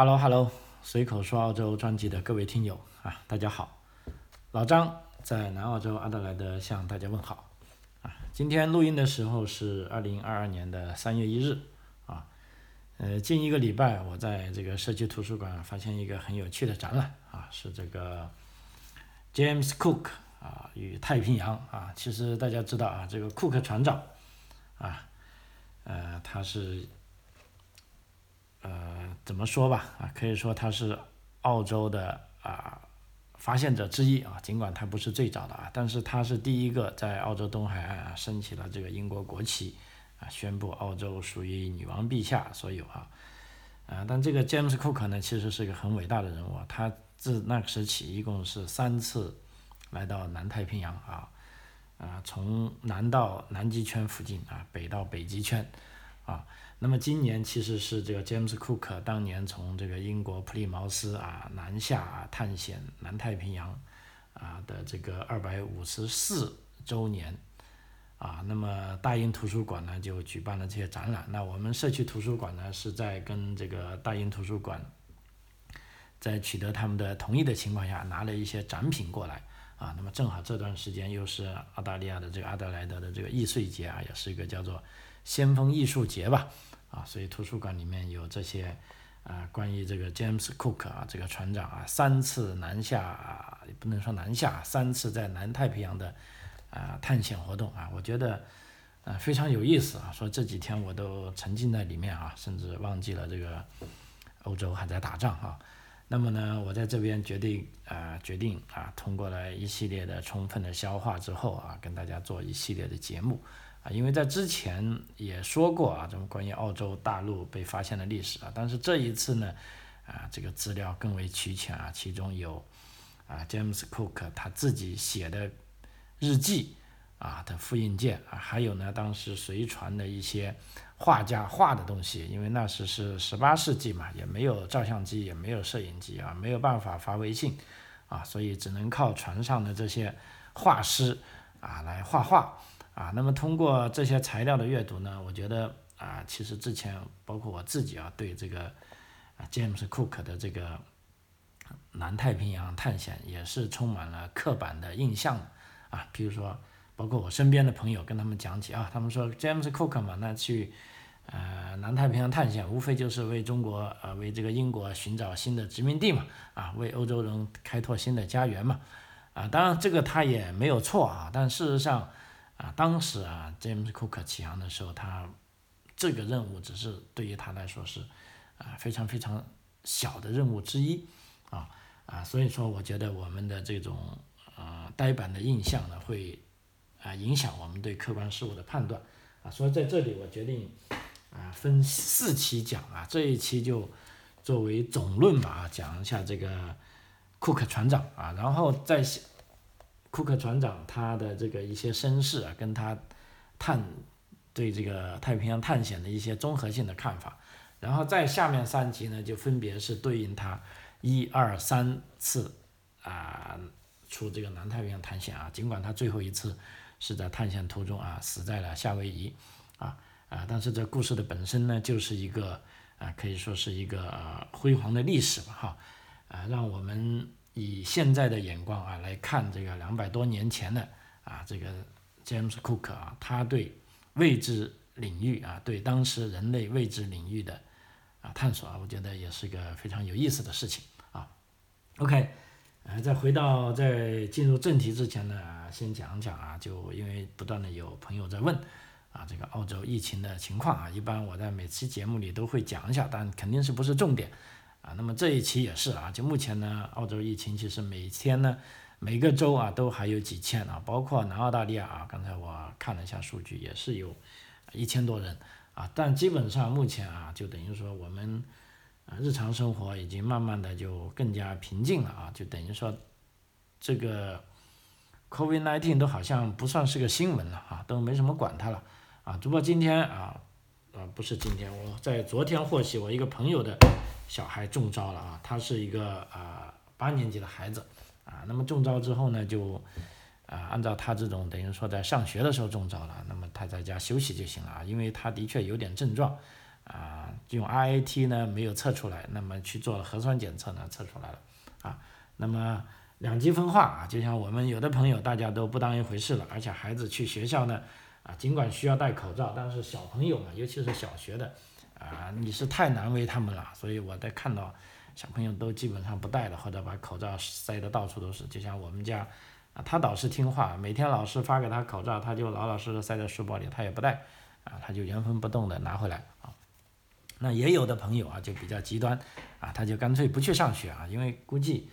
Hello Hello，随口说澳洲专辑的各位听友啊，大家好，老张在南澳洲阿德莱德向大家问好啊。今天录音的时候是二零二二年的三月一日啊，呃，近一个礼拜我在这个社区图书馆发现一个很有趣的展览啊，是这个 James Cook 啊与太平洋啊。其实大家知道啊，这个库克船长啊，呃，他是。呃，怎么说吧，啊，可以说他是澳洲的啊发现者之一啊，尽管他不是最早的啊，但是他是第一个在澳洲东海岸啊升起了这个英国国旗啊，宣布澳洲属于女王陛下所有啊，啊，但这个 James Cook 呢，其实是一个很伟大的人物，啊他自那时起一共是三次来到南太平洋啊，啊，从南到南极圈附近啊，北到北极圈啊。那么今年其实是这个詹姆斯·库克当年从这个英国普利茅斯啊南下探险南太平洋啊的这个二百五十四周年啊，那么大英图书馆呢就举办了这些展览。那我们社区图书馆呢是在跟这个大英图书馆在取得他们的同意的情况下拿了一些展品过来啊。那么正好这段时间又是澳大利亚的这个阿德莱德的这个易碎节啊，也是一个叫做先锋艺术节吧。啊，所以图书馆里面有这些啊，关于这个 James Cook 啊，这个船长啊，三次南下，也不能说南下，三次在南太平洋的啊探险活动啊，我觉得啊非常有意思啊。说这几天我都沉浸在里面啊，甚至忘记了这个欧洲还在打仗啊。那么呢，我在这边决定啊，决定啊，通过了一系列的充分的消化之后啊，跟大家做一系列的节目。因为在之前也说过啊，这么关于澳洲大陆被发现的历史啊，但是这一次呢，啊，这个资料更为齐全啊，其中有啊，James Cook 他自己写的日记啊的复印件啊，还有呢，当时随船的一些画家画的东西，因为那时是十八世纪嘛，也没有照相机，也没有摄影机啊，没有办法发微信啊，所以只能靠船上的这些画师啊来画画。啊，那么通过这些材料的阅读呢，我觉得啊，其实之前包括我自己啊，对这个啊 James Cook 的这个南太平洋探险也是充满了刻板的印象啊。比如说，包括我身边的朋友跟他们讲起啊，他们说 James Cook 嘛，那去呃南太平洋探险，无非就是为中国呃为这个英国寻找新的殖民地嘛，啊，为欧洲人开拓新的家园嘛，啊，当然这个他也没有错啊，但事实上。啊，当时啊，James Cook 起航的时候，他这个任务只是对于他来说是啊非常非常小的任务之一啊啊，所以说我觉得我们的这种呃呆板的印象呢，会啊影响我们对客观事物的判断啊，所以在这里我决定啊分四期讲啊，这一期就作为总论吧啊，讲一下这个库克船长啊，然后再。库克船长他的这个一些身世啊，跟他探对这个太平洋探险的一些综合性的看法，然后在下面三集呢，就分别是对应他一二三次啊出这个南太平洋探险啊，尽管他最后一次是在探险途中啊死在了夏威夷啊啊，但是这故事的本身呢，就是一个啊可以说是一个辉煌的历史吧哈啊，让我们。以现在的眼光啊来看这个两百多年前的啊这个 James Cook 啊，他对未知领域啊，对当时人类未知领域的啊探索啊，我觉得也是一个非常有意思的事情啊。OK，呃，在回到在进入正题之前呢，先讲讲啊，就因为不断的有朋友在问啊，这个澳洲疫情的情况啊，一般我在每期节目里都会讲一下，但肯定是不是重点。啊，那么这一期也是啊，就目前呢，澳洲疫情其实每天呢，每个州啊都还有几千啊，包括南澳大利亚啊，刚才我看了一下数据，也是有一千多人啊，但基本上目前啊，就等于说我们啊日常生活已经慢慢的就更加平静了啊，就等于说这个 COVID-19 都好像不算是个新闻了啊，都没什么管它了啊，只不过今天啊，啊不是今天，我在昨天获悉我一个朋友的。小孩中招了啊，他是一个啊八年级的孩子啊，那么中招之后呢，就啊按照他这种等于说在上学的时候中招了，那么他在家休息就行了啊，因为他的确有点症状啊，用 RAT 呢没有测出来，那么去做了核酸检测呢测出来了，啊，那么两极分化啊，就像我们有的朋友大家都不当一回事了，而且孩子去学校呢，啊，尽管需要戴口罩，但是小朋友嘛，尤其是小学的，啊，你是太难为他们了，所以我在看到小朋友都基本上不戴了，或者把口罩塞得到处都是，就像我们家，啊，他倒是听话，每天老师发给他口罩，他就老老实实塞在书包里，他也不戴，啊，他就原封不动的拿回来啊。那也有的朋友啊，就比较极端，啊，他就干脆不去上学啊，因为估计，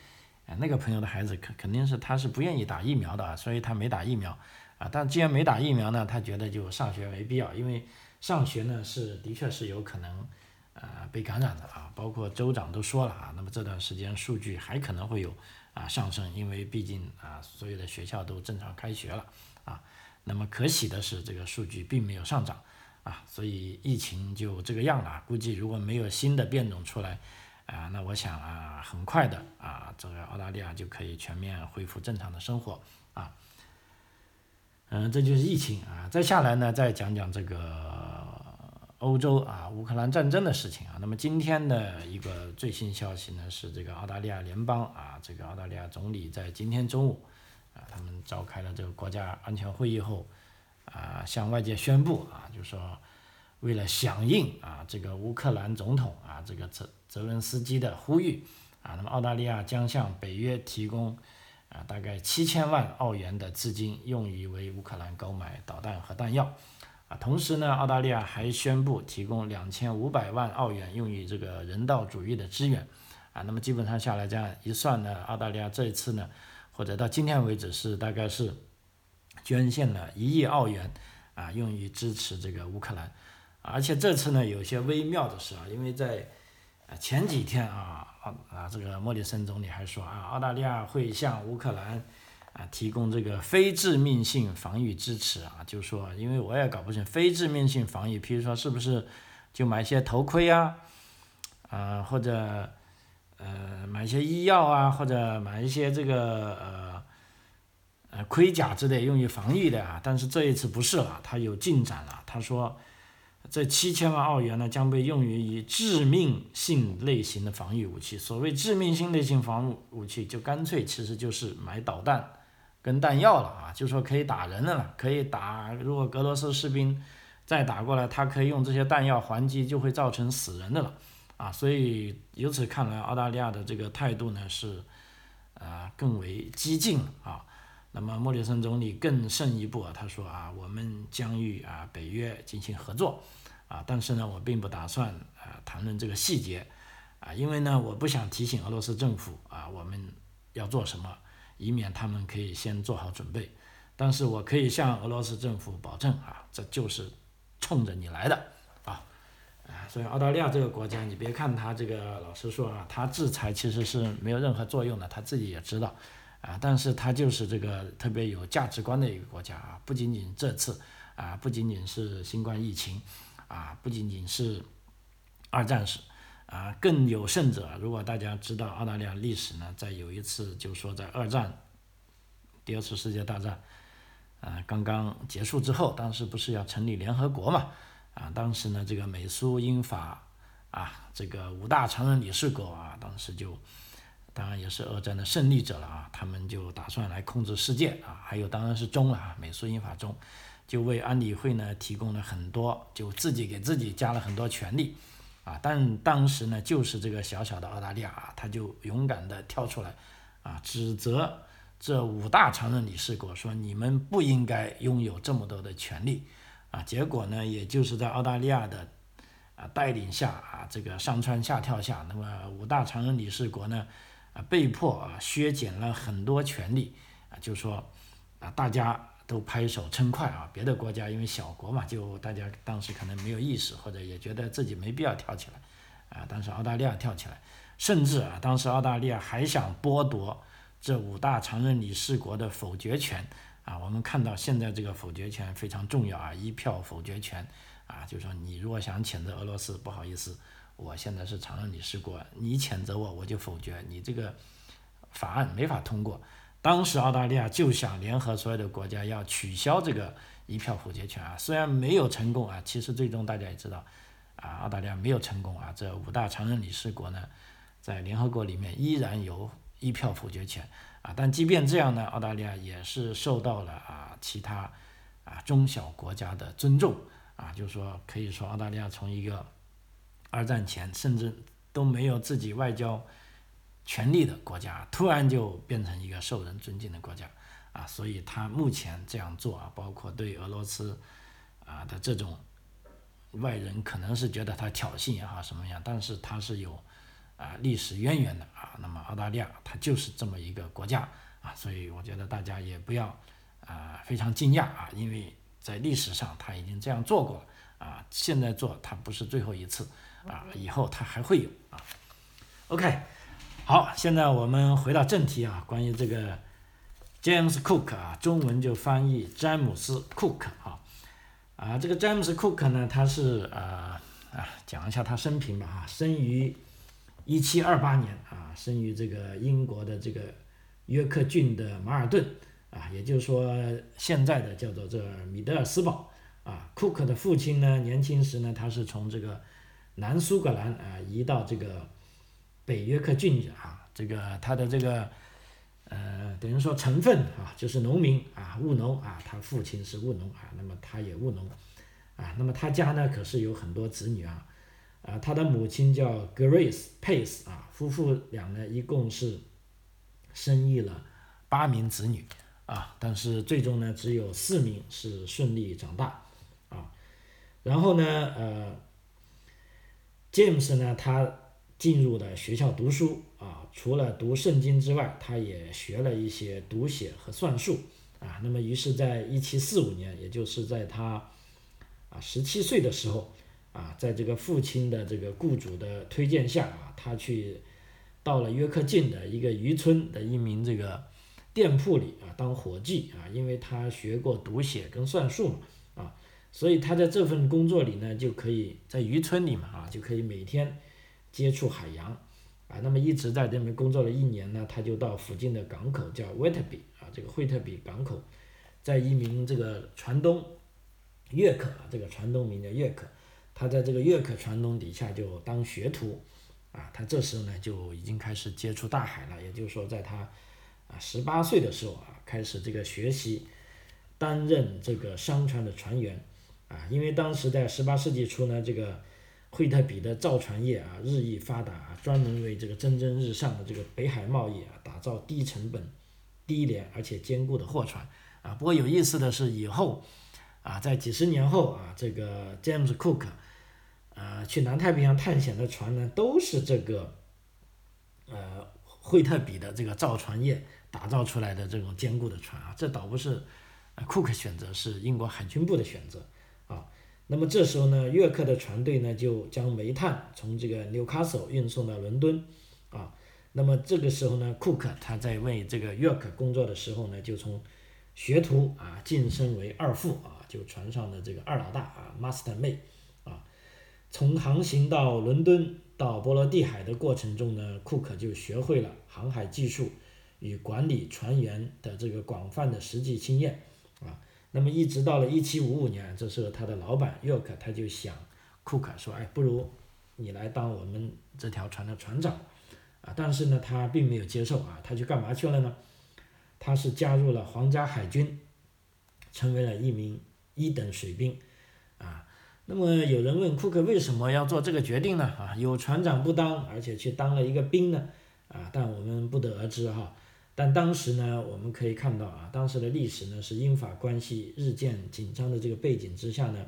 啊，那个朋友的孩子肯肯定是他是不愿意打疫苗的啊，所以他没打疫苗，啊，但既然没打疫苗呢，他觉得就上学没必要，因为上学呢是的确是有可能，呃，被感染的啊，包括州长都说了啊，那么这段时间数据还可能会有啊上升，因为毕竟啊所有的学校都正常开学了啊，那么可喜的是这个数据并没有上涨。啊，所以疫情就这个样了。估计如果没有新的变种出来，啊，那我想啊，很快的啊，这个澳大利亚就可以全面恢复正常的生活啊。嗯，这就是疫情啊。再下来呢，再讲讲这个欧洲啊，乌克兰战争的事情啊。那么今天的一个最新消息呢，是这个澳大利亚联邦啊，这个澳大利亚总理在今天中午啊，他们召开了这个国家安全会议后。啊，向外界宣布啊，就说为了响应啊这个乌克兰总统啊这个泽泽伦斯基的呼吁啊，那么澳大利亚将向北约提供啊大概七千万澳元的资金，用于为乌克兰购买导弹和弹药啊。同时呢，澳大利亚还宣布提供两千五百万澳元用于这个人道主义的支援啊。那么基本上下来这样一算呢，澳大利亚这一次呢，或者到今天为止是大概是。捐献了一亿澳元，啊，用于支持这个乌克兰，而且这次呢，有些微妙的是啊，因为在啊前几天啊，啊啊这个莫里森总理还说啊，澳大利亚会向乌克兰啊提供这个非致命性防御支持啊，就是说因为我也搞不清非致命性防御，譬如说是不是就买一些头盔啊，啊或者呃买一些医药啊，或者买一些这个呃。呃，盔甲之类用于防御的啊，但是这一次不是了，他有进展了。他说，这七千万澳元呢，将被用于以致命性类型的防御武器。所谓致命性类型防御武器，就干脆其实就是买导弹跟弹药了啊，就说可以打人的了，可以打。如果俄罗斯士兵再打过来，他可以用这些弹药还击，就会造成死人的了啊。所以由此看来，澳大利亚的这个态度呢是啊更为激进啊。那么莫里森总理更胜一步啊，他说啊，我们将与啊北约进行合作，啊，但是呢，我并不打算啊谈论这个细节，啊，因为呢，我不想提醒俄罗斯政府啊我们要做什么，以免他们可以先做好准备。但是我可以向俄罗斯政府保证啊，这就是冲着你来的啊，啊，所以澳大利亚这个国家，你别看他这个老实说啊，他制裁其实是没有任何作用的，他自己也知道。啊，但是它就是这个特别有价值观的一个国家啊，不仅仅这次啊，不仅仅是新冠疫情啊，不仅仅是二战史啊，更有甚者，如果大家知道澳大利亚历史呢，在有一次就说在二战，第二次世界大战啊刚刚结束之后，当时不是要成立联合国嘛啊，当时呢这个美苏英法啊这个五大常任理事国啊，当时就。当然也是二战的胜利者了啊，他们就打算来控制世界啊，还有当然是中了啊，美苏英法中，就为安理会呢提供了很多，就自己给自己加了很多权利啊，但当时呢就是这个小小的澳大利亚啊，他就勇敢的跳出来啊，指责这五大常任理事国说你们不应该拥有这么多的权利啊，结果呢也就是在澳大利亚的啊带领下啊，这个上蹿下跳下，那么五大常任理事国呢。啊，被迫啊削减了很多权利啊，就说啊，大家都拍手称快啊。别的国家因为小国嘛，就大家当时可能没有意识，或者也觉得自己没必要跳起来啊。但是澳大利亚跳起来，甚至啊，当时澳大利亚还想剥夺这五大常任理事国的否决权啊。我们看到现在这个否决权非常重要啊，一票否决权啊，就说你如果想谴责俄罗斯，不好意思。我现在是常任理事国，你谴责我，我就否决你这个法案没法通过。当时澳大利亚就想联合所有的国家要取消这个一票否决权啊，虽然没有成功啊，其实最终大家也知道，啊，澳大利亚没有成功啊，这五大常任理事国呢，在联合国里面依然有一票否决权啊。但即便这样呢，澳大利亚也是受到了啊其他啊中小国家的尊重啊，就是说可以说澳大利亚从一个二战前甚至都没有自己外交权力的国家，突然就变成一个受人尊敬的国家啊。所以他目前这样做啊，包括对俄罗斯啊的这种。外人可能是觉得他挑衅也好什么样，但是他是有啊历史渊源的啊。那么澳大利亚它就是这么一个国家啊，所以我觉得大家也不要啊非常惊讶啊，因为在历史上他已经这样做过了啊，现在做它不是最后一次啊，以后它还会有啊。OK，好，现在我们回到正题啊，关于这个 James Cook 啊，中文就翻译詹姆斯·库克啊。啊，这个詹姆斯·库克呢，他是啊啊，讲一下他生平吧啊，生于一七二八年啊，生于这个英国的这个约克郡的马尔顿啊，也就是说现在的叫做这米德尔斯堡啊。库克的父亲呢，年轻时呢，他是从这个南苏格兰啊移到这个北约克郡啊，这个他的这个。呃，等于说成分啊，就是农民啊，务农啊，他父亲是务农啊，那么他也务农啊，那么他家呢可是有很多子女啊，啊，他的母亲叫 Grace Pace 啊，夫妇俩呢一共是生育了八名子女啊，但是最终呢只有四名是顺利长大啊，然后呢，呃，James 呢他进入了学校读书。啊，除了读圣经之外，他也学了一些读写和算术啊。那么，于是，在一七四五年，也就是在他啊十七岁的时候啊，在这个父亲的这个雇主的推荐下啊，他去到了约克郡的一个渔村的一名这个店铺里啊当伙计啊，因为他学过读写跟算术嘛啊，所以他在这份工作里呢，就可以在渔村里嘛啊，就可以每天接触海洋。啊，那么一直在这边工作了一年呢，他就到附近的港口叫惠特比啊，这个惠特比港口，在一名这个船东，约克，这个船东名叫约克，他在这个约克船东底下就当学徒，啊，他这时候呢就已经开始接触大海了，也就是说，在他啊十八岁的时候啊，开始这个学习，担任这个商船的船员，啊，因为当时在十八世纪初呢，这个。惠特比的造船业啊日益发达啊，专门为这个蒸蒸日上的这个北海贸易啊打造低成本、低廉而且坚固的货船啊。不过有意思的是，以后啊，在几十年后啊，这个 James Cook 呃去南太平洋探险的船呢，都是这个呃惠特比的这个造船业打造出来的这种坚固的船啊。这倒不是库克选择，是英国海军部的选择。那么这时候呢，约克的船队呢就将煤炭从这个纽卡索运送到伦敦，啊，那么这个时候呢，库克他在为这个约克工作的时候呢，就从学徒啊晋升为二副啊，就船上的这个二老大啊，master mate 啊，从航行到伦敦到波罗的海的过程中呢，库克就学会了航海技术与管理船员的这个广泛的实际经验。那么一直到了一七五五年，这时候他的老板约克他就想库克说：“哎，不如你来当我们这条船的船长。”啊，但是呢，他并没有接受啊，他去干嘛去了呢？他是加入了皇家海军，成为了一名一等水兵。啊，那么有人问库克为什么要做这个决定呢？啊，有船长不当，而且去当了一个兵呢？啊，但我们不得而知哈。但当时呢，我们可以看到啊，当时的历史呢是英法关系日渐紧张的这个背景之下呢，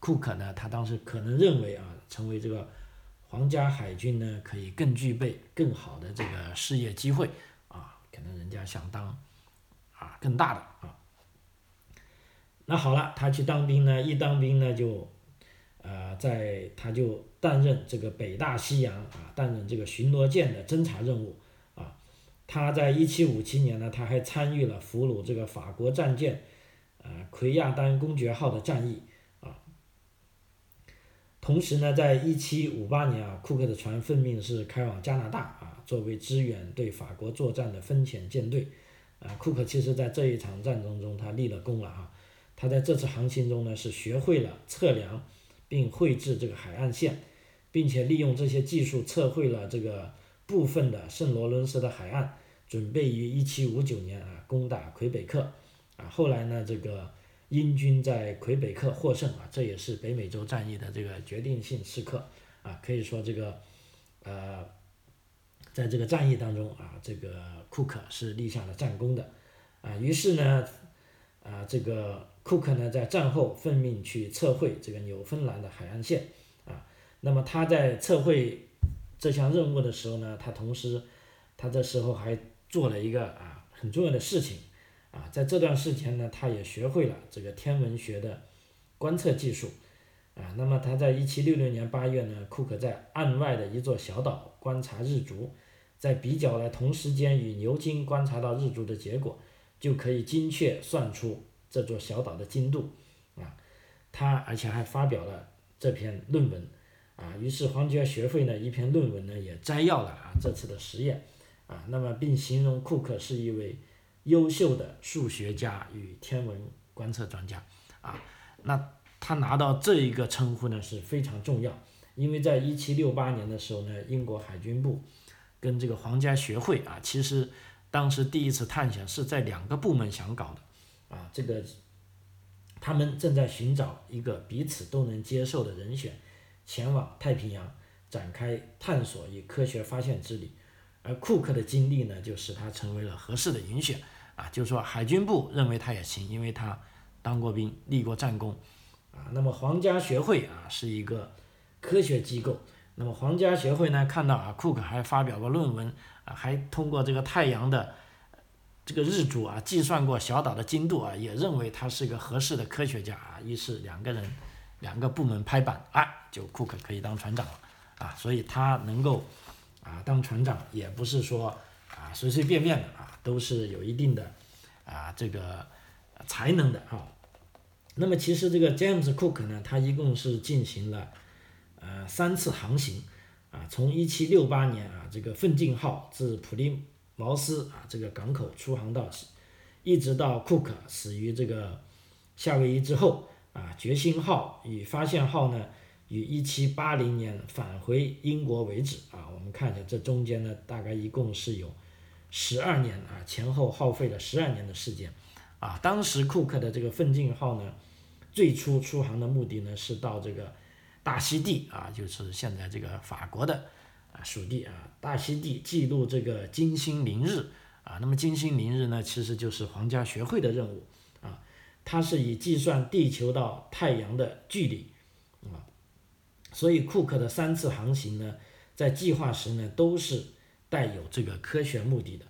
库克呢他当时可能认为啊，成为这个皇家海军呢可以更具备更好的这个事业机会啊，可能人家想当啊更大的啊。那好了，他去当兵呢，一当兵呢就，呃，在他就担任这个北大西洋啊，担任这个巡逻舰的侦察任务。他在一七五七年呢，他还参与了俘虏这个法国战舰，呃，奎亚丹公爵号的战役啊。同时呢，在一七五八年啊，库克的船奉命是开往加拿大啊，作为支援对法国作战的分遣舰队。啊，库克其实在这一场战争中他立了功了啊。他在这次航行中呢，是学会了测量并绘制这个海岸线，并且利用这些技术测绘了这个部分的圣罗伦斯的海岸，准备于1759年啊攻打魁北克，啊后来呢这个英军在魁北克获胜啊，这也是北美洲战役的这个决定性时刻啊，可以说这个呃在这个战役当中啊，这个库克是立下了战功的啊，于是呢啊这个。库克呢，在战后奉命去测绘这个纽芬兰的海岸线，啊，那么他在测绘这项任务的时候呢，他同时，他这时候还做了一个啊很重要的事情，啊，在这段时间呢，他也学会了这个天文学的观测技术，啊，那么他在一七六六年八月呢，库克在岸外的一座小岛观察日足，在比较了同时间与牛津观察到日足的结果，就可以精确算出。这座小岛的经度，啊，他而且还发表了这篇论文，啊，于是皇家学会呢一篇论文呢也摘要了啊这次的实验，啊，那么并形容库克是一位优秀的数学家与天文观测专家，啊，那他拿到这一个称呼呢是非常重要，因为在一七六八年的时候呢，英国海军部跟这个皇家学会啊，其实当时第一次探险是在两个部门想搞的。啊，这个他们正在寻找一个彼此都能接受的人选，前往太平洋展开探索与科学发现之旅。而库克的经历呢，就使他成为了合适的人选。啊，就是说海军部认为他也行，因为他当过兵，立过战功。啊，那么皇家学会啊是一个科学机构。那么皇家学会呢，看到啊库克还发表过论文，啊还通过这个太阳的。这个日主啊，计算过小岛的精度啊，也认为他是一个合适的科学家啊。于是两个人，两个部门拍板，啊，就库克可以当船长了啊。所以他能够啊当船长，也不是说啊随随便便的啊，都是有一定的啊这个才能的啊。那么其实这个 James Cook 呢，他一共是进行了呃三次航行啊，从一七六八年啊这个奋进号至普利。茅斯啊，这个港口出航到，一直到库克死于这个夏威夷之后啊，决心号与发现号呢，于一七八零年返回英国为止啊。我们看一下这中间呢，大概一共是有十二年啊，前后耗费了十二年的时间啊。当时库克的这个奋进号呢，最初出航的目的呢，是到这个大溪地啊，就是现在这个法国的。啊，属地啊，大溪地记录这个金星凌日啊，那么金星凌日呢，其实就是皇家学会的任务，它是以计算地球到太阳的距离啊，所以库克的三次航行呢，在计划时呢，都是带有这个科学目的的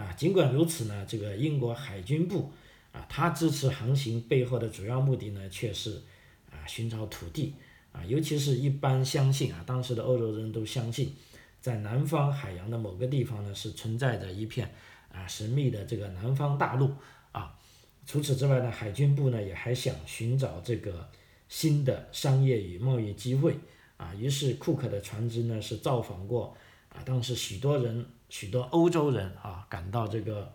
啊。尽管如此呢，这个英国海军部啊，它支持航行背后的主要目的呢，却是啊，寻找土地。啊，尤其是一般相信啊，当时的欧洲人都相信，在南方海洋的某个地方呢，是存在着一片啊神秘的这个南方大陆。除此之外呢，海军部呢也还想寻找这个新的商业与贸易机会啊。于是库克的船只呢是造访过啊，当时许多人许多欧洲人啊感到这个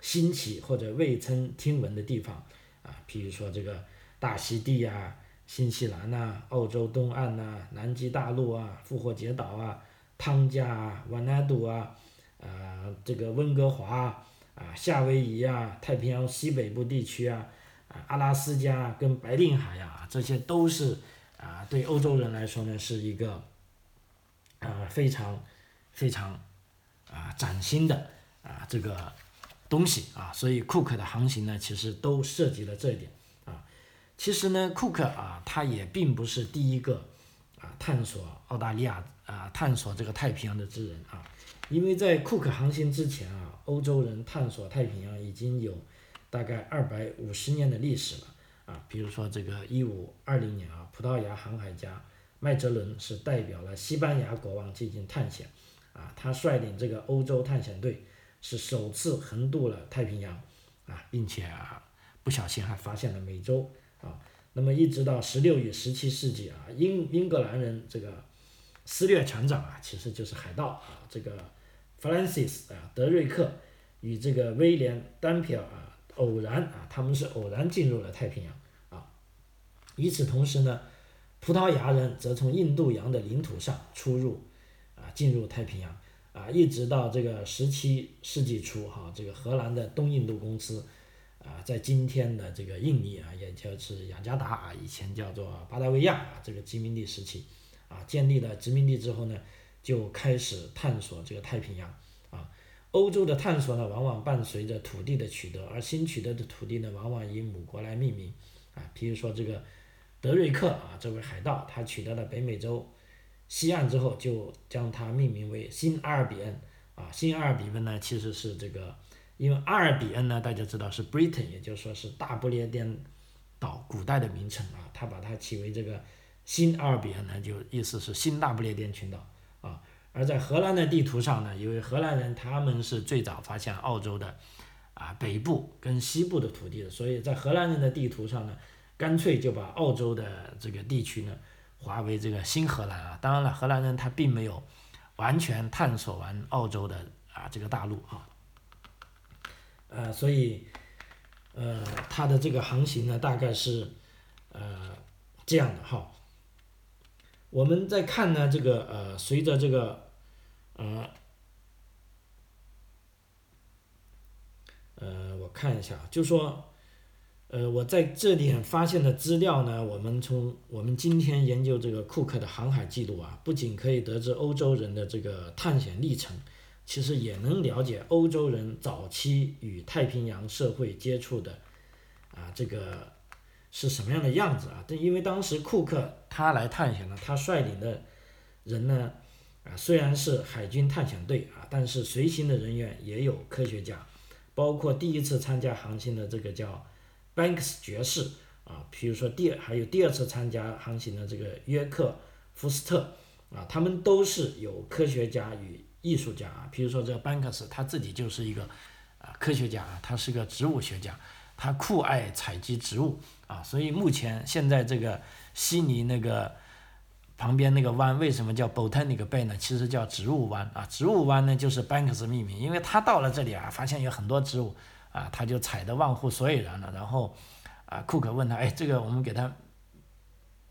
新奇或者未曾听闻的地方啊，譬如说这个大溪地呀。新西兰呐，澳洲东岸呐，南极大陆啊，复活节岛啊，汤加啊，瓦纳杜啊，呃，这个温哥华啊，啊夏威夷啊，太平洋西北部地区啊，啊，阿拉斯加跟白令海呀，这些都是啊，对欧洲人来说呢，是一个啊非常非常啊崭新的啊这个东西啊，所以库克的航行呢，其实都涉及了这一点啊。其实呢，库克啊，他也并不是第一个啊探索澳大利亚啊探索这个太平洋的之人啊，因为在库克航行之前啊，欧洲人探索太平洋已经有大概二百五十年的历史了啊。比如说这个一五二零年啊，葡萄牙航海家麦哲伦是代表了西班牙国王进行探险啊，他率领这个欧洲探险队是首次横渡了太平洋啊，并且啊不小心还发现了美洲。啊，那么一直到十六与十七世纪啊，英英格兰人这个撕掠船长啊，其实就是海盗啊，这个 Francis 啊，德瑞克与这个威廉丹皮尔啊，偶然啊，他们是偶然进入了太平洋啊。与此同时呢，葡萄牙人则从印度洋的领土上出入，啊，进入太平洋，啊，一直到这个十七世纪初，哈，这个荷兰的东印度公司，啊，在今天的这个印尼啊，也就是雅加达啊，以前叫做巴达维亚啊，这个殖民地时期，啊，建立了殖民地之后呢，就开始探索这个太平洋，啊，欧洲的探索呢，往往伴随着土地的取得，而新取得的土地呢，往往以母国来命名，啊，比如说这个。德瑞克啊，这位海盗，他取得了北美洲西岸之后，就将它命名为新阿尔比恩啊。新阿尔比恩呢，其实是这个，因为阿尔比恩呢，大家知道是 Britain，也就是说是大不列颠岛古代的名称啊。他把它起为这个新阿尔比恩呢，就意思是新大不列颠群岛。而在荷兰的地图上呢，因为荷兰人他们是最早发现澳洲的啊北部跟西部的土地的，所以在荷兰人的地图上呢。干脆就把澳洲的这个地区呢划为这个新荷兰啊，当然了，荷兰人他并没有完全探索完澳洲的啊这个大陆啊，呃，所以呃他的这个航行呢大概是呃这样的哈。我们在看呢这个呃随着这个呃呃我看一下，就说。呃，我在这里发现的资料呢，我们从我们今天研究这个库克的航海记录啊，不仅可以得知欧洲人的这个探险历程，其实也能了解欧洲人早期与太平洋社会接触的啊这个是什么样的样子啊？这因为当时库克他来探险呢，他率领的人呢啊虽然是海军探险队啊，但是随行的人员也有科学家，包括第一次参加航行的这个叫。Banks 爵士啊，比如说第还有第二次参加航行的这个约克福斯特啊，他们都是有科学家与艺术家啊。比如说这个 Banks 他自己就是一个啊科学家啊，他是个植物学家，他酷爱采集植物啊，所以目前现在这个悉尼那个旁边那个湾为什么叫 Botanic Bay 呢？其实叫植物湾啊，植物湾呢就是 Banks 命名，因为他到了这里啊，发现有很多植物。啊，他就踩得忘乎所以然了。然后，啊，库克问他，哎，这个我们给他，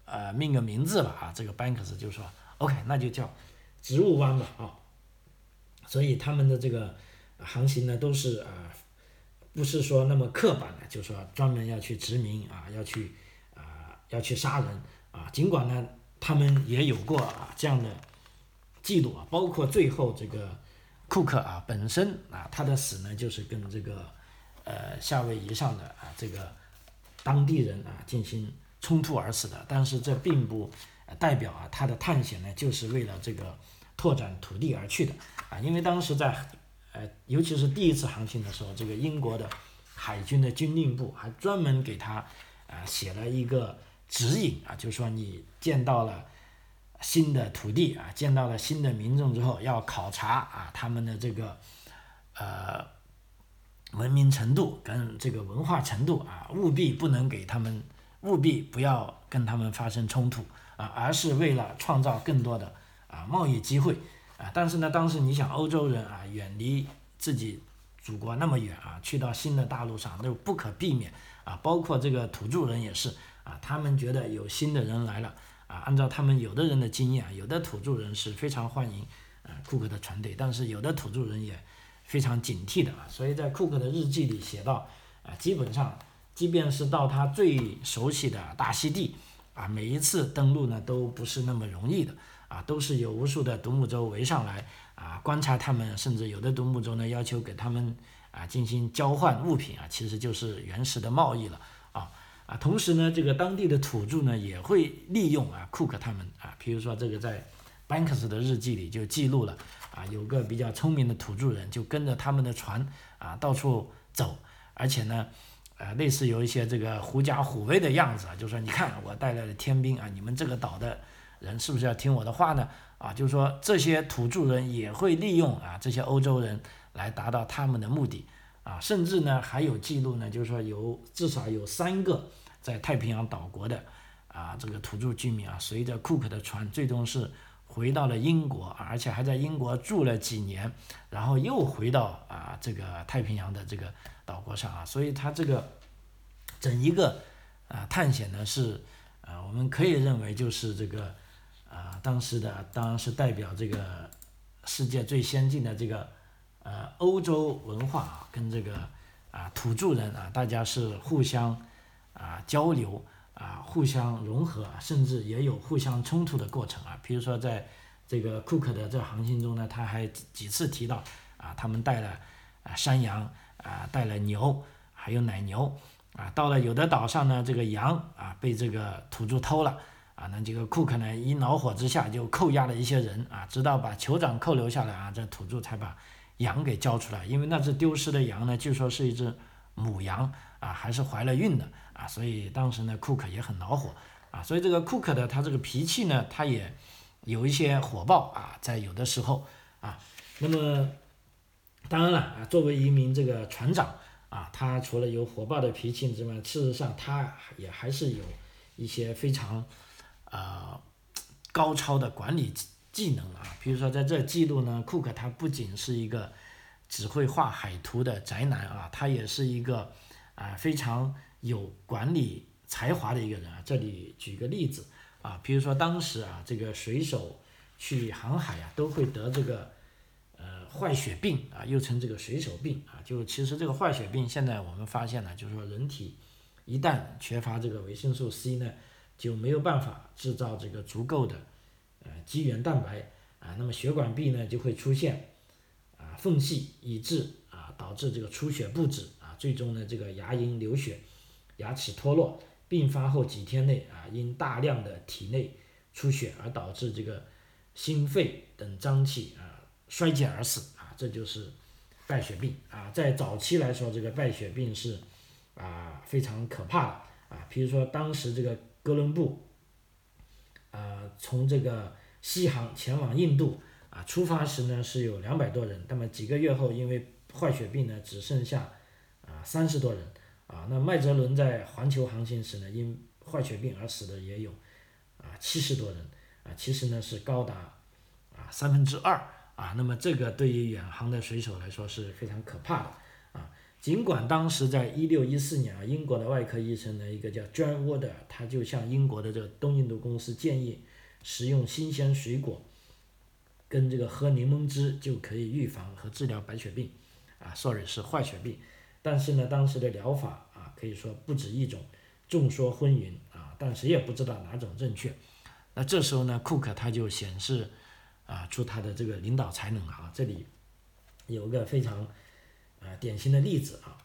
呃，命个名字吧。啊，这个 Banks 就说，OK，那就叫植物湾吧。啊，所以他们的这个航行呢，都是啊，不是说那么刻板的，就是说专门要去殖民啊，要去啊，要去杀人啊。尽管呢，他们也有过啊这样的记录啊，包括最后这个库克啊本身啊，他的死呢，就是跟这个。呃，夏威夷上的啊，这个当地人啊进行冲突而死的，但是这并不代表啊他的探险呢就是为了这个拓展土地而去的啊，因为当时在呃，尤其是第一次航行的时候，这个英国的海军的军令部还专门给他啊写了一个指引啊，就是说你见到了新的土地啊，见到了新的民众之后，要考察啊他们的这个呃。文明程度跟这个文化程度啊，务必不能给他们，务必不要跟他们发生冲突啊，而是为了创造更多的啊贸易机会啊。但是呢，当时你想欧洲人啊，远离自己祖国那么远啊，去到新的大陆上都不可避免啊。包括这个土著人也是啊，他们觉得有新的人来了啊，按照他们有的人的经验，有的土著人是非常欢迎啊库克的船队，但是有的土著人也。非常警惕的啊，所以在库克的日记里写到，啊，基本上，即便是到他最熟悉的大溪地，啊，每一次登陆呢都不是那么容易的，啊，都是有无数的独木舟围上来，啊，观察他们，甚至有的独木舟呢要求给他们，啊，进行交换物品啊，其实就是原始的贸易了，啊，啊，同时呢，这个当地的土著呢也会利用啊库克他们啊，比如说这个在。班克斯的日记里就记录了，啊，有个比较聪明的土著人就跟着他们的船啊到处走，而且呢，呃，类似有一些这个狐假虎威的样子啊，就说你看我带来了天兵啊，你们这个岛的人是不是要听我的话呢？啊，就是说这些土著人也会利用啊这些欧洲人来达到他们的目的啊，甚至呢还有记录呢，就是说有至少有三个在太平洋岛国的啊这个土著居民啊，随着库克的船最终是。回到了英国，而且还在英国住了几年，然后又回到啊这个太平洋的这个岛国上啊，所以他这个整一个啊探险呢是啊，我们可以认为就是这个，当时的当然是代表这个世界最先进的这个呃欧洲文化啊，跟这个啊土著人啊，大家是互相啊交流啊，互相融合，甚至也有互相冲突的过程啊。比如说在这个库克的这航行中呢，他还几次提到啊，他们带了啊山羊啊，带了牛，还有奶牛。啊，到了有的岛上呢，这个羊啊被这个土著偷了，啊，那这个库克呢一恼火之下就扣押了一些人啊，直到把酋长扣留下来啊，这土著才把羊给交出来。因为那只丢失的羊呢，据说是一只母羊啊，还是怀了孕的啊，所以当时呢库克也很恼火啊，所以这个库克的他这个脾气呢，他也有一些火爆啊，在有的时候啊，那么当然了啊，作为一名这个船长。啊，他除了有火爆的脾气之外，事实上他也还是有一些非常呃高超的管理技能啊。比如说在这记录呢，库克他不仅是一个只会画海图的宅男啊，他也是一个啊非常有管理才华的一个人啊。这里举个例子啊，比如说当时啊，这个水手去航海啊，都会得这个呃。坏血病啊，又称这个水手病啊，就其实这个坏血病，现在我们发现呢，就是说人体一旦缺乏这个维生素 C 呢，就没有办法制造这个足够的呃肌原蛋白啊，那么血管壁呢就会出现啊缝隙，以致啊导致这个出血不止啊，最终呢这个牙龈流血，牙齿脱落，并发后几天内啊因大量的体内出血而导致这个心肺等脏器啊。衰竭而死啊，这就是败血病啊。在早期来说，这个败血病是啊非常可怕的啊。比如说当时这个哥伦布啊从这个西航前往印度啊，出发时呢是有两百多人，那么几个月后因为坏血病呢只剩下啊三十多人啊。那麦哲伦在环球航行时呢因坏血病而死的也有啊七十多人啊，其实呢是高达啊三分之二。啊，那么这个对于远航的水手来说是非常可怕的。尽管当时在一六一四年啊，英国的外科医生呢，一个叫 John Water，他就向英国的这个东印度公司建议食用新鲜水果，跟这个喝柠檬汁就可以预防和治疗白血病啊，sorry 是坏血病。但是呢，当时的疗法啊，可以说不止一种，众说纷纭啊，但谁也不知道哪种正确。那这时候呢，库克他就显示。啊，出他的这个领导才能啊！这里有个非常啊典型的例子啊。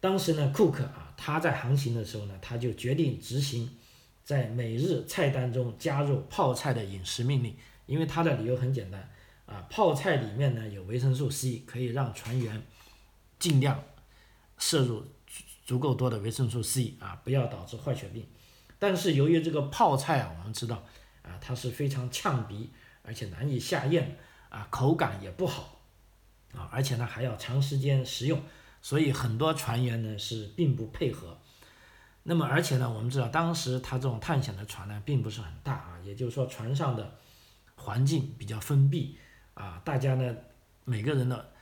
当时呢，库克啊，他在航行的时候呢，他就决定执行在每日菜单中加入泡菜的饮食命令，因为他的理由很简单啊，泡菜里面呢有维生素 C，可以让船员尽量摄入足够多的维生素 C 啊，不要导致坏血病。但是由于这个泡菜啊，我们知道啊，它是非常呛鼻。而且难以下咽，啊，口感也不好，啊，而且呢还要长时间食用，所以很多船员呢是并不配合。那么而且呢，我们知道当时他这种探险的船呢并不是很大啊，也就是说船上的环境比较封闭，啊，大家呢每个人的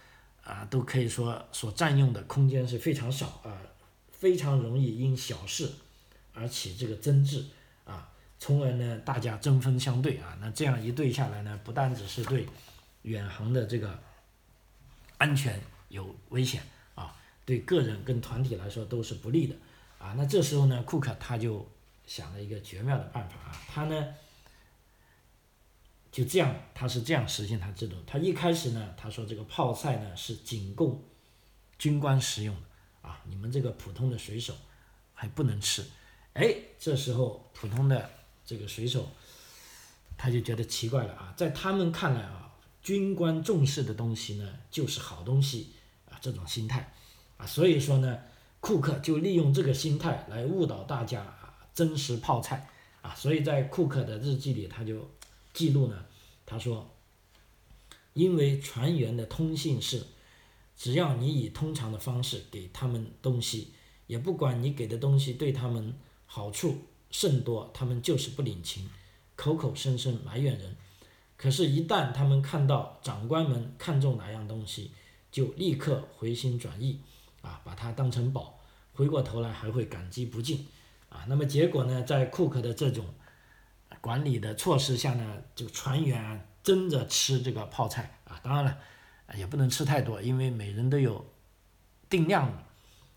啊都可以说所占用的空间是非常少啊，非常容易因小事而起这个争执啊。从而呢，大家针锋相对啊，那这样一对下来呢，不但只是对远航的这个安全有危险啊，对个人跟团体来说都是不利的啊。那这时候呢，库克他就想了一个绝妙的办法啊，他呢就这样，他是这样实现他制度。他一开始呢，他说这个泡菜呢是仅供军官食用的啊，你们这个普通的水手还不能吃。哎，这时候普通的。这个水手，他就觉得奇怪了啊，在他们看来啊，军官重视的东西呢，就是好东西啊，这种心态啊，所以说呢，库克就利用这个心态来误导大家啊，真实泡菜啊，所以在库克的日记里，他就记录呢，他说，因为船员的通信是，只要你以通常的方式给他们东西，也不管你给的东西对他们好处。甚多，他们就是不领情，口口声声埋怨人。可是，一旦他们看到长官们看中哪样东西，就立刻回心转意，啊，把它当成宝，回过头来还会感激不尽，啊，那么结果呢，在库克的这种管理的措施下呢，就船员啊争着吃这个泡菜啊，当然了，也不能吃太多，因为每人都有定量的。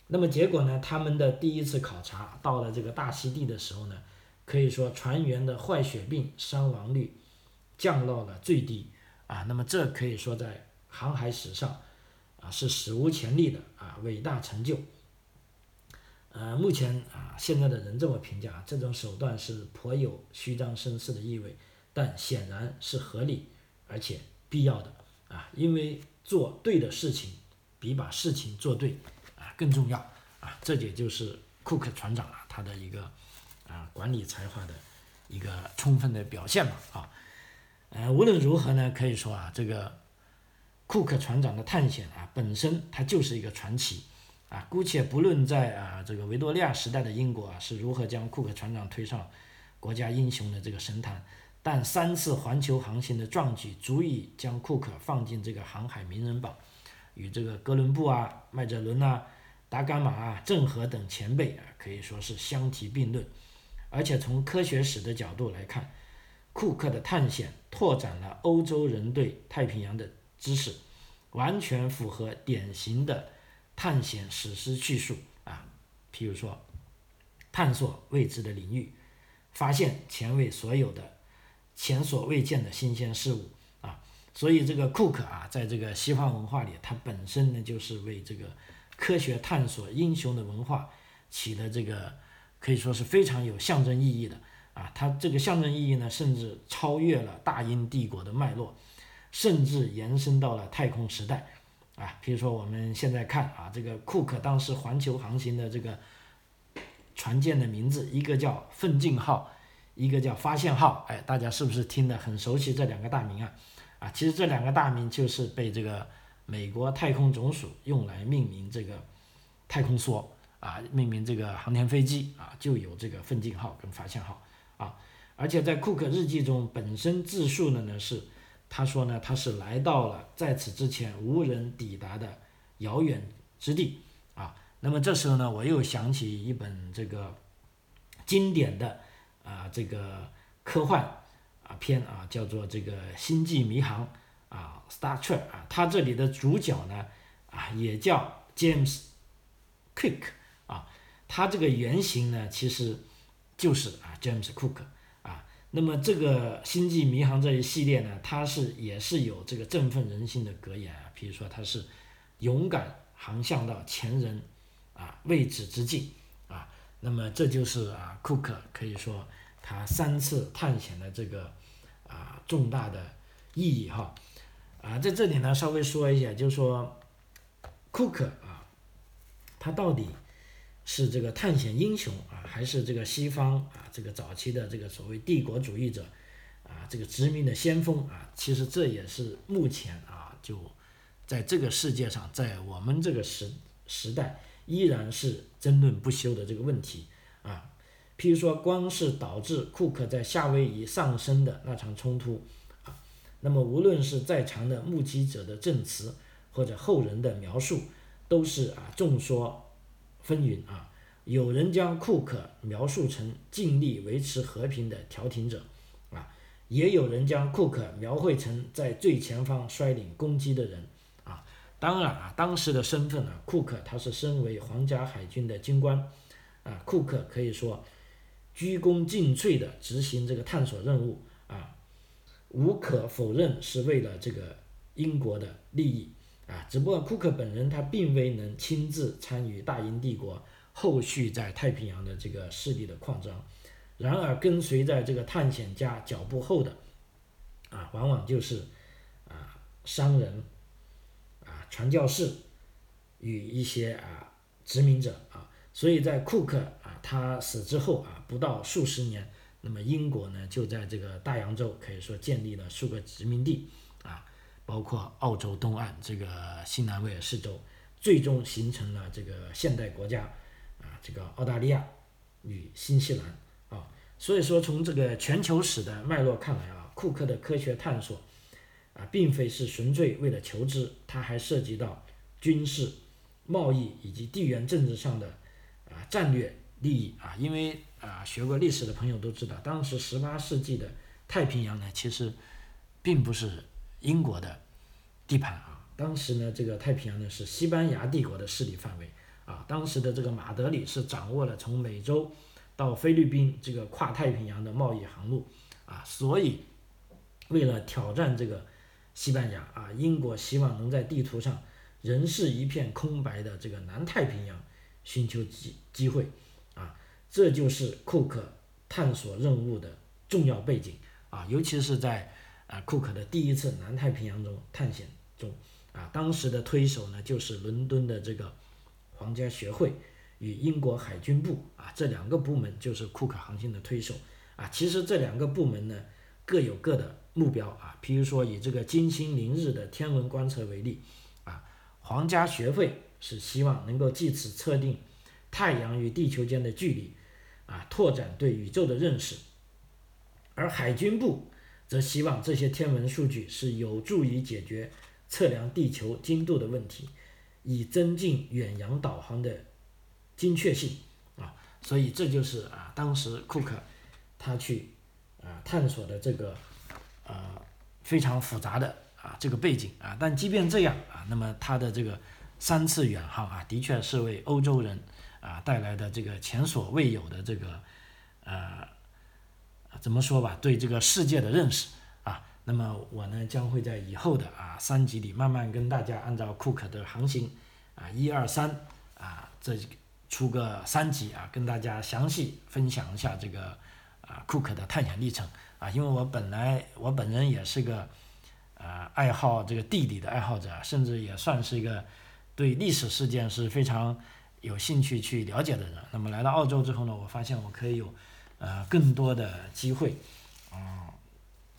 那么结果呢，他们的第一次考察到了这个大溪地的时候呢，可以说船员的坏血病伤亡率降到了最低啊，那么这可以说在航海史上。啊，是史无前例的啊伟大成就。呃，目前啊，现在的人这么评价，这种手段是颇有虚张声势的意味，但显然是合理而且必要的啊，因为做对的事情比把事情做对啊更重要啊，这也就是库克船长啊他的一个啊管理才华的一个充分的表现嘛啊。呃，无论如何呢，可以说啊这个。库克船长的探险啊，本身它就是一个传奇，啊，姑且不论在啊这个维多利亚时代的英国啊是如何将库克船长推上国家英雄的这个神坛，但三次环球航行的壮举足以将库克放进这个航海名人榜，与这个哥伦布啊、麦哲伦啊、达伽马啊、郑和等前辈啊可以说是相提并论，而且从科学史的角度来看，库克的探险拓展了欧洲人对太平洋的。知识完全符合典型的探险史诗叙述啊，譬如说，探索未知的领域，发现前未所有的、前所未见的新鲜事物啊，所以这个库克啊，在这个西方文化里，他本身呢就是为这个科学探索英雄的文化起了这个可以说是非常有象征意义的啊，它这个象征意义呢，甚至超越了大英帝国的脉络。甚至延伸到了太空时代，啊，比如说我们现在看啊，这个库克当时环球航行的这个船舰的名字，一个叫奋进号，一个叫发现号，哎，大家是不是听得很熟悉这两个大名啊？啊，其实这两个大名就是被这个美国太空总署用来命名这个太空梭啊，命名这个航天飞机啊，就有这个奋进号跟发现号啊，而且在库克日记中本身自述的呢是。他说呢，他是来到了在此之前无人抵达的遥远之地啊。那么这时候呢，我又想起一本这个经典的啊这个科幻啊片啊，叫做这个《星际迷航》啊，Star Trek 啊。它这里的主角呢啊也叫 James Cook 啊，他这个原型呢其实就是啊 James Cook 啊。那么这个《星际迷航》这一系列呢，它是也是有这个振奋人心的格言啊，比如说它是勇敢航向到前人啊未知之境啊，那么这就是啊库克可以说他三次探险的这个啊重大的意义哈啊在这里呢稍微说一下，就是说库克啊他到底。是这个探险英雄啊，还是这个西方啊这个早期的这个所谓帝国主义者啊这个殖民的先锋啊？其实这也是目前啊就在这个世界上，在我们这个时时代依然是争论不休的这个问题啊。譬如说，光是导致库克在夏威夷上升的那场冲突啊，那么无论是在场的目击者的证词或者后人的描述，都是啊众说。纷纭啊，有人将库克描述成尽力维持和平的调停者，啊，也有人将库克描绘成在最前方率领攻击的人，啊，当然啊，当时的身份啊，库克他是身为皇家海军的军官，啊，库克可以说鞠躬尽瘁的执行这个探索任务，啊，无可否认是为了这个英国的利益。啊，只不过库克本人他并未能亲自参与大英帝国后续在太平洋的这个势力的扩张，然而跟随在这个探险家脚步后的，啊，往往就是啊商人，啊传教士与一些啊殖民者啊，所以在库克啊他死之后啊不到数十年，那么英国呢就在这个大洋洲可以说建立了数个殖民地。包括澳洲东岸这个新南威尔士州，最终形成了这个现代国家，啊，这个澳大利亚与新西兰啊，所以说从这个全球史的脉络看来啊，库克的科学探索啊，并非是纯粹为了求知，它还涉及到军事、贸易以及地缘政治上的啊战略利益。啊，因为啊学过历史的朋友都知道，当时十八世纪的太平洋呢，其实并不是英国的地盘啊，当时呢这个太平洋呢是西班牙帝国的势力范围啊，当时的这个马德里是掌握了从美洲到菲律宾这个跨太平洋的贸易航路啊，所以为了挑战这个西班牙啊，英国希望能在地图上仍是一片空白的这个南太平洋寻求机机会啊。这就是库克探索任务的重要背景啊，尤其是在啊库克的第一次南太平洋中探险中啊，当时的推手呢就是伦敦的这个皇家学会与英国海军部啊，这两个部门就是库克航行的推手啊。其实这两个部门呢各有各的目标啊，譬如说以这个金星凌日的天文观测为例啊，皇家学会是希望能够借此测定太阳与地球间的距离。啊，拓展对宇宙的认识，而海军部则希望这些天文数据是有助于解决测量地球经度的问题，以增进远洋导航的精确性啊。所以这就是啊，当时库克他去啊探索的这个呃非常复杂的啊这个背景啊。但即便这样啊，那么他的这个三次远航啊，的确是为欧洲人。啊，带来的这个前所未有的这个，呃，怎么说吧，对这个世界的认识啊，那么我呢将会在以后的啊三集里慢慢跟大家按照库克的航行啊一二三啊这出个三集啊，跟大家详细分享一下这个啊库克的探险历程啊，因为我本来我本人也是个啊爱好这个地理的爱好者，甚至也算是一个对历史事件是非常。有兴趣去了解的人，那么来到澳洲之后呢，我发现我可以有，呃，更多的机会，嗯，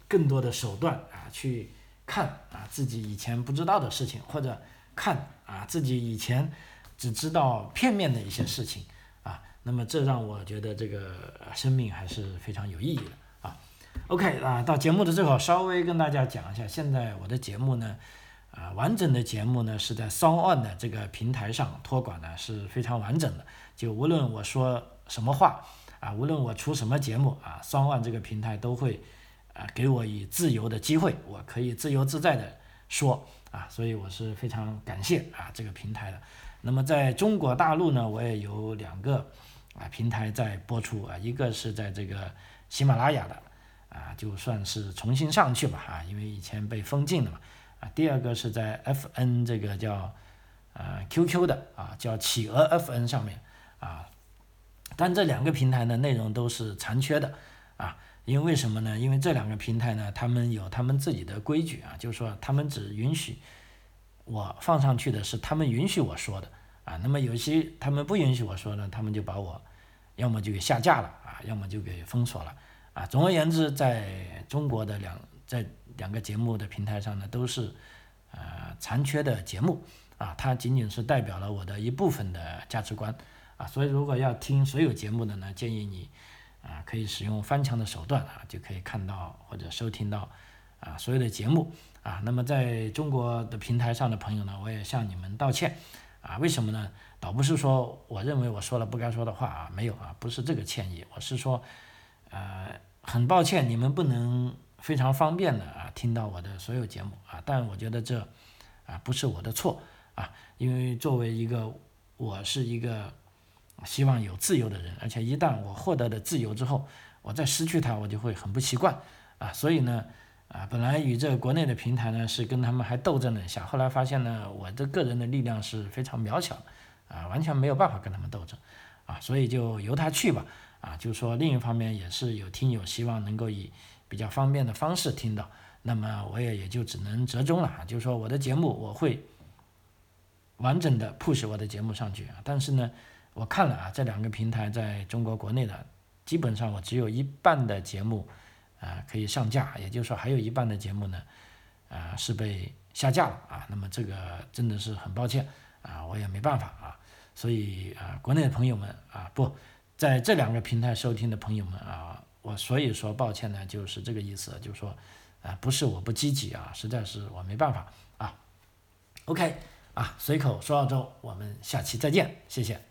更多的手段啊，去看啊自己以前不知道的事情，或者看啊自己以前只知道片面的一些事情啊，那么这让我觉得这个生命还是非常有意义的啊。OK 啊，到节目的最后，稍微跟大家讲一下，现在我的节目呢。啊，完整的节目呢是在 s o n On 的这个平台上托管呢是非常完整的。就无论我说什么话啊，无论我出什么节目啊双万这个平台都会啊给我以自由的机会，我可以自由自在的说啊，所以我是非常感谢啊这个平台的。那么在中国大陆呢，我也有两个啊平台在播出啊，一个是在这个喜马拉雅的啊，就算是重新上去吧啊，因为以前被封禁了嘛。啊，第二个是在 FN 这个叫呃 QQ 的啊，叫企鹅 FN 上面啊，但这两个平台呢内容都是残缺的啊，因为为什么呢？因为这两个平台呢，他们有他们自己的规矩啊，就是说他们只允许我放上去的是他们允许我说的啊，那么有些他们不允许我说呢，他们就把我要么就给下架了啊，要么就给封锁了啊。总而言之，在中国的两在两个节目的平台上呢，都是呃残缺的节目啊，它仅仅是代表了我的一部分的价值观啊，所以如果要听所有节目的呢，建议你啊可以使用翻墙的手段啊，就可以看到或者收听到啊所有的节目啊。那么在中国的平台上的朋友呢，我也向你们道歉啊，为什么呢？倒不是说我认为我说了不该说的话啊，没有啊，不是这个歉意，我是说呃很抱歉你们不能。非常方便的啊，听到我的所有节目啊，但我觉得这啊不是我的错啊，因为作为一个我是一个希望有自由的人，而且一旦我获得了自由之后，我再失去它，我就会很不习惯啊，所以呢啊，本来与这国内的平台呢是跟他们还斗争了一下，后来发现呢，我的个人的力量是非常渺小啊，完全没有办法跟他们斗争啊，所以就由他去吧啊，就是说另一方面也是有听友希望能够以。比较方便的方式听到，那么我也也就只能折中了啊，就是说我的节目我会完整的 push 我的节目上去啊，但是呢，我看了啊，这两个平台在中国国内的，基本上我只有一半的节目啊可以上架，也就是说还有一半的节目呢啊是被下架了啊，那么这个真的是很抱歉啊，我也没办法啊，所以啊，国内的朋友们啊，不在这两个平台收听的朋友们啊。我所以说抱歉呢，就是这个意思，就是说，啊，不是我不积极啊，实在是我没办法啊。OK，啊，随口说澳洲，我们下期再见，谢谢。